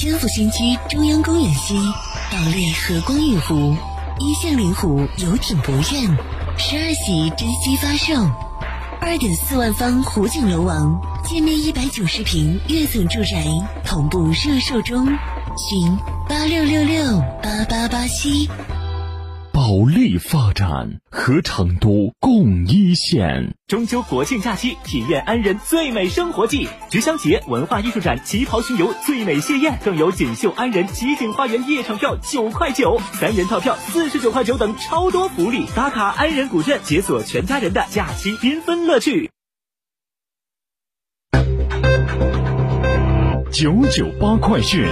天府新区中央公园西，保利和光御湖，一线临湖游艇博苑，十二喜珍稀发售，二点四万方湖景楼王，建面一百九十平跃层住宅，同步热售中，询八六六六八八八七。保利发展和成都共一线。中秋国庆假期，体验安仁最美生活季，菊香节文化艺术展旗袍巡游最美谢宴，更有锦绣安仁集景花园夜场票九块九，三人套票四十九块九等超多福利。打卡安仁古镇，解锁全家人的假期缤纷乐趣。九九八快讯。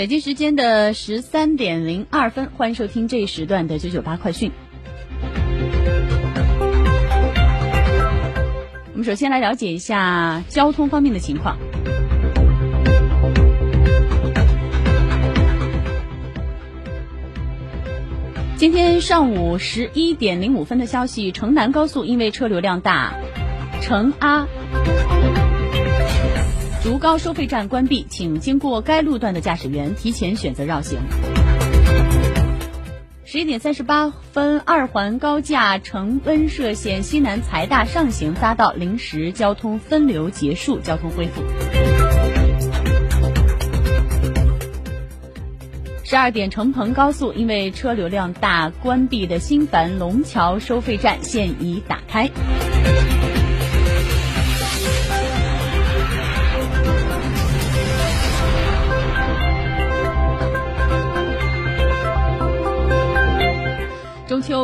北京时间的十三点零二分，欢迎收听这一时段的九九八快讯。我们首先来了解一下交通方面的情况。今天上午十一点零五分的消息，城南高速因为车流量大，城阿。竹高收费站关闭，请经过该路段的驾驶员提前选择绕行。十一点三十八分，二环高架成温歙线西南财大上行匝道临时交通分流结束，交通恢复。十二点，成彭高速因为车流量大，关闭的新繁龙桥收费站现已打开。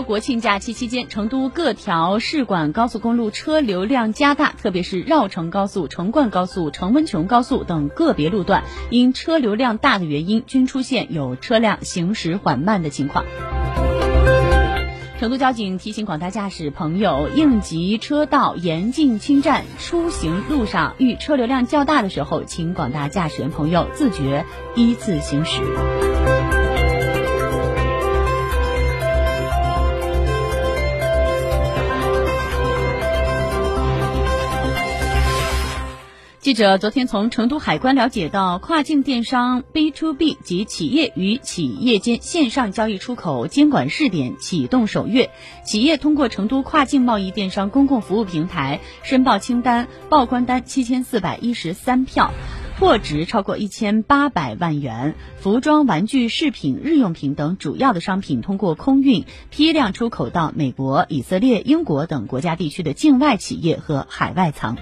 国庆假期期间，成都各条市管高速公路车流量加大，特别是绕城高速、成灌高速、成温邛高速等个别路段，因车流量大的原因，均出现有车辆行驶缓慢的情况。成都交警提醒广大驾驶朋友，应急车道严禁侵占，出行路上遇车流量较大的时候，请广大驾驶员朋友自觉依次行驶。记者昨天从成都海关了解到，跨境电商 B to B 及企业与企业间线上交易出口监管试点启动首月，企业通过成都跨境贸易电商公共服务平台申报清单报关单七千四百一十三票，货值超过一千八百万元，服装、玩具、饰品、日用品等主要的商品通过空运批量出口到美国、以色列、英国等国家地区的境外企业和海外仓。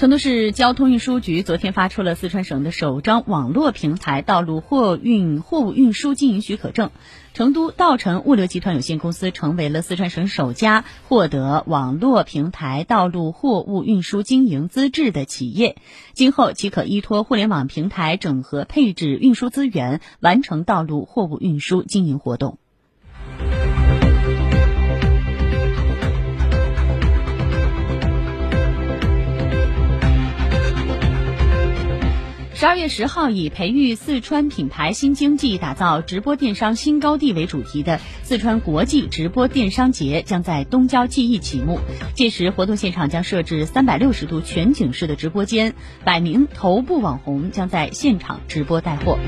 成都市交通运输局昨天发出了四川省的首张网络平台道路货运货物运输经营许可证，成都道成物流集团有限公司成为了四川省首家获得网络平台道路货物运输经营资质的企业。今后即可依托互联网平台整合配置运输资源，完成道路货物运输经营活动。十二月十号，以培育四川品牌新经济、打造直播电商新高地为主题的四川国际直播电商节将在东郊记忆启幕。届时，活动现场将设置三百六十度全景式的直播间，百名头部网红将在现场直播带货。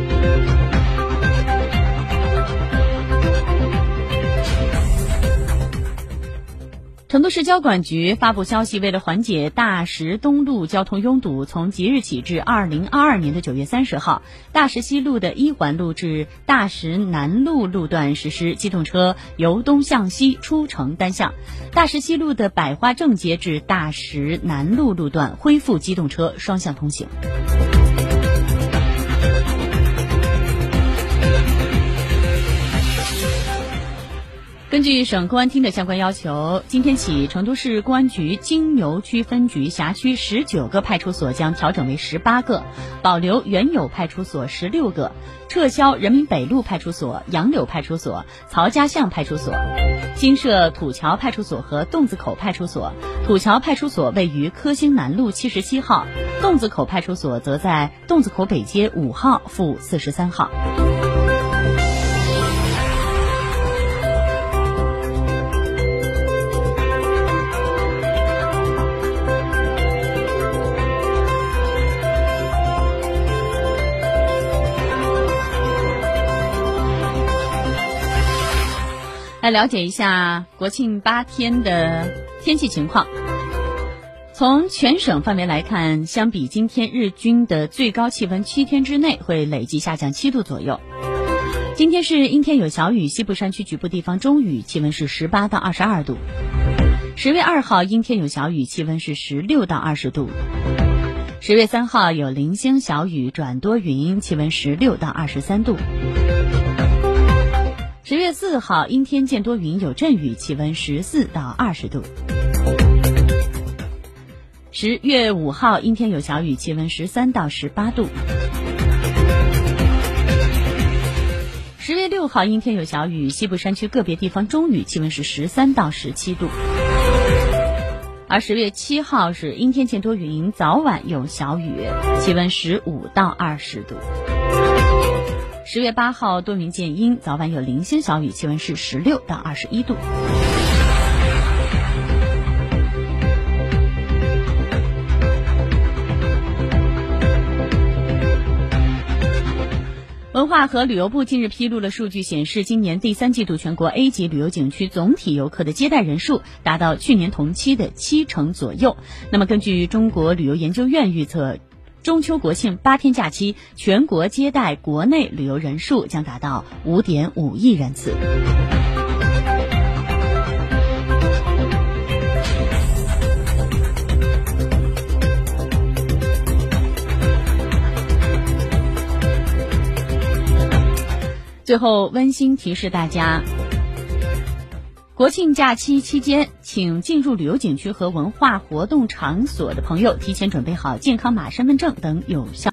成都市交管局发布消息，为了缓解大石东路交通拥堵，从即日起至二零二二年的九月三十号，大石西路的一环路至大石南路路段实施机动车由东向西出城单向；大石西路的百花正街至大石南路路段恢复机动车双向通行。根据省公安厅的相关要求，今天起，成都市公安局金牛区分局辖区十九个派出所将调整为十八个，保留原有派出所十六个，撤销人民北路派出所、杨柳派出所、曹家巷派出所，新设土桥派出所和洞子口派出所。土桥派出所位于科兴南路七十七号，洞子口派出所则在洞子口北街五号负四十三号。来了解一下国庆八天的天气情况。从全省范围来看，相比今天日均的最高气温，七天之内会累计下降七度左右。今天是阴天有小雨，西部山区局部地方中雨，气温是十八到二十二度。十月二号阴天有小雨，气温是十六到二十度。十月三号有零星小雨转多云，气温十六到二十三度。十月四号阴天见多云有阵雨，气温十四到二十度。十月五号阴天有小雨，气温十三到十八度。十月六号阴天有小雨，西部山区个别地方中雨，气温是十三到十七度。而十月七号是阴天见多云，早晚有小雨，气温十五到二十度。十月八号多云见阴，早晚有零星小雨，气温是十六到二十一度。文化和旅游部近日披露了数据，显示今年第三季度全国 A 级旅游景区总体游客的接待人数达到去年同期的七成左右。那么，根据中国旅游研究院预测。中秋国庆八天假期，全国接待国内旅游人数将达到五点五亿人次。最后，温馨提示大家。国庆假期期间，请进入旅游景区和文化活动场所的朋友提前准备好健康码、身份证等有效。